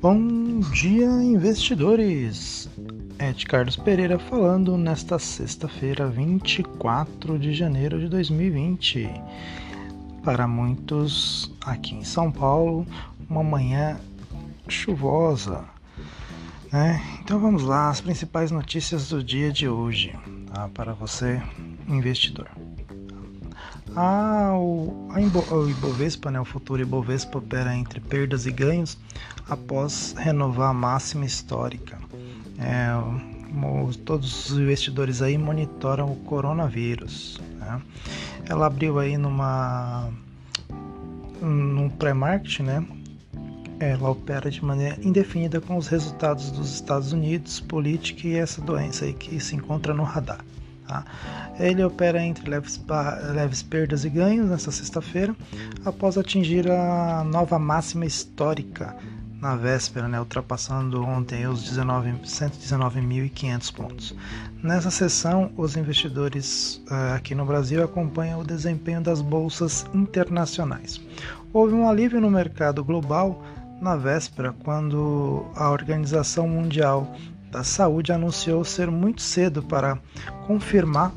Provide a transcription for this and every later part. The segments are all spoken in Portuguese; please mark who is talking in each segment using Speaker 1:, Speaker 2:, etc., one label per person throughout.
Speaker 1: Bom dia, investidores! Ed Carlos Pereira falando nesta sexta-feira, 24 de janeiro de 2020. Para muitos aqui em São Paulo, uma manhã chuvosa. Né? Então vamos lá, as principais notícias do dia de hoje tá? para você, investidor. Ah, a Ibovespa, né, o futuro Ibovespa opera entre perdas e ganhos após renovar a máxima histórica. É, todos os investidores aí monitoram o coronavírus. Né? Ela abriu aí numa num pré-market, né? Ela opera de maneira indefinida com os resultados dos Estados Unidos, política e essa doença aí que se encontra no radar. Tá? Ele opera entre leves, leves perdas e ganhos nesta sexta-feira, após atingir a nova máxima histórica na véspera, né, ultrapassando ontem os 119.500 pontos. Nessa sessão, os investidores uh, aqui no Brasil acompanham o desempenho das bolsas internacionais. Houve um alívio no mercado global na véspera, quando a Organização Mundial da Saúde anunciou ser muito cedo para confirmar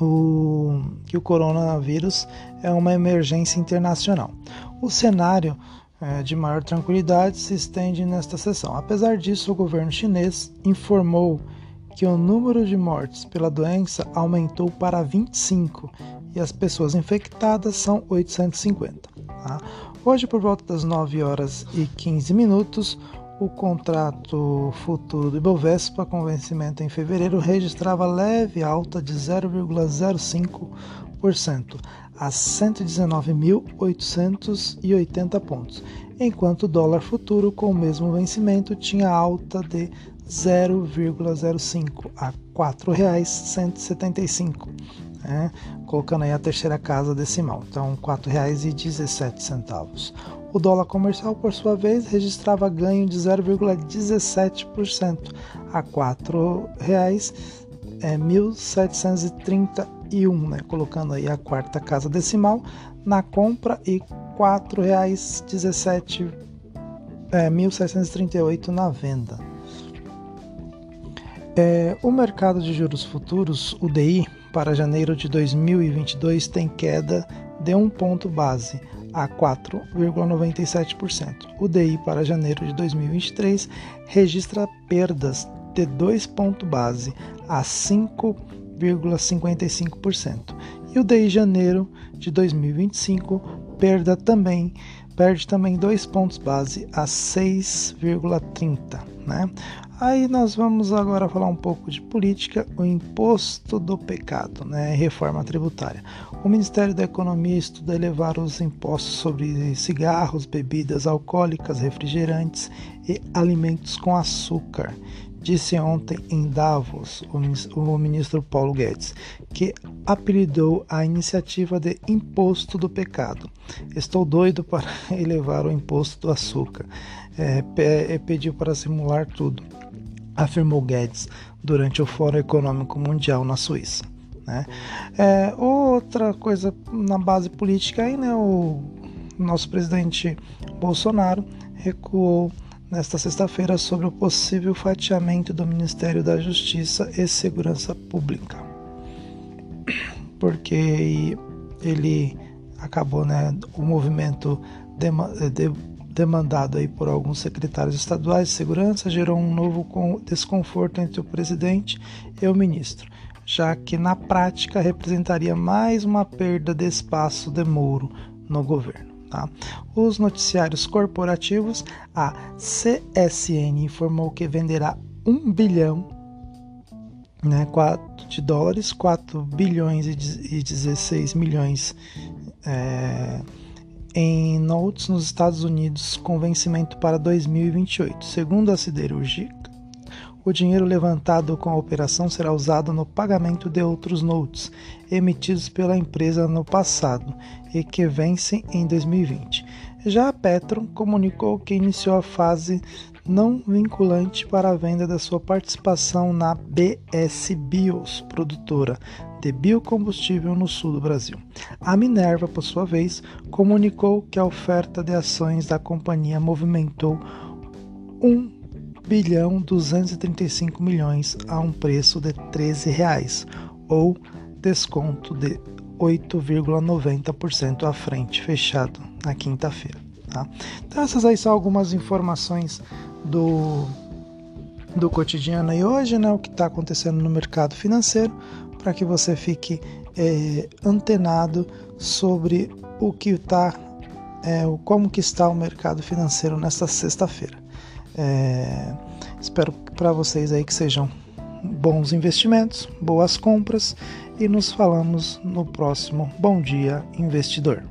Speaker 1: o, que o coronavírus é uma emergência internacional. O cenário é, de maior tranquilidade se estende nesta sessão. Apesar disso, o governo chinês informou que o número de mortes pela doença aumentou para 25 e as pessoas infectadas são 850. Tá? Hoje, por volta das 9 horas e 15 minutos, o contrato futuro do Ibovespa, com vencimento em fevereiro, registrava leve alta de 0,05% a 119.880 pontos, enquanto o dólar futuro, com o mesmo vencimento, tinha alta de 0,05 a R$ 4,175, né? colocando aí a terceira casa decimal, então R$ 4,17. O dólar comercial, por sua vez, registrava ganho de 0,17% a R$ 4,1731, né? colocando aí a quarta casa decimal na compra e R$ 4,17 é, 1.738 na venda. É, o mercado de juros futuros, o DI, para janeiro de 2022 tem queda de um ponto base a 4,97%. O DI para janeiro de 2023 registra perdas de 2 pontos base a 5,55%. E o DI janeiro de 2025 perda também perde também 2 pontos base a 6,30, né? Aí nós vamos agora falar um pouco de política, o imposto do pecado, né, reforma tributária. O Ministério da Economia estuda elevar os impostos sobre cigarros, bebidas alcoólicas, refrigerantes e alimentos com açúcar. Disse ontem em Davos o ministro Paulo Guedes, que apelidou a iniciativa de imposto do pecado. Estou doido para elevar o imposto do açúcar. É, pediu para simular tudo afirmou Guedes durante o Fórum Econômico Mundial na Suíça. Né? É, outra coisa na base política aí, né, o nosso presidente Bolsonaro recuou nesta sexta-feira sobre o possível fatiamento do Ministério da Justiça e Segurança Pública, porque ele acabou, né, o movimento de, demandado aí por alguns secretários estaduais de segurança, gerou um novo desconforto entre o presidente e o ministro, já que na prática representaria mais uma perda de espaço de Moro no governo. Tá? Os noticiários corporativos, a CSN informou que venderá 1 bilhão né, 4 de dólares, 4 bilhões e 16 milhões é, em notes nos Estados Unidos com vencimento para 2028. Segundo a siderúrgica, o dinheiro levantado com a operação será usado no pagamento de outros notes emitidos pela empresa no passado e que vencem em 2020. Já a Petron comunicou que iniciou a fase não vinculante para a venda da sua participação na BS Bios, produtora de biocombustível no sul do Brasil. A Minerva, por sua vez, comunicou que a oferta de ações da companhia movimentou 1 bilhão 235 milhões a um preço de 13 reais ou desconto de 8,90% à frente, fechado na quinta-feira. Tá? Então essas aí são algumas informações do, do cotidiano aí hoje, né? O que está acontecendo no mercado financeiro, para que você fique é, antenado sobre o que está, é, como que está o mercado financeiro nesta sexta-feira. É, espero para vocês aí que sejam bons investimentos, boas compras e nos falamos no próximo Bom Dia Investidor.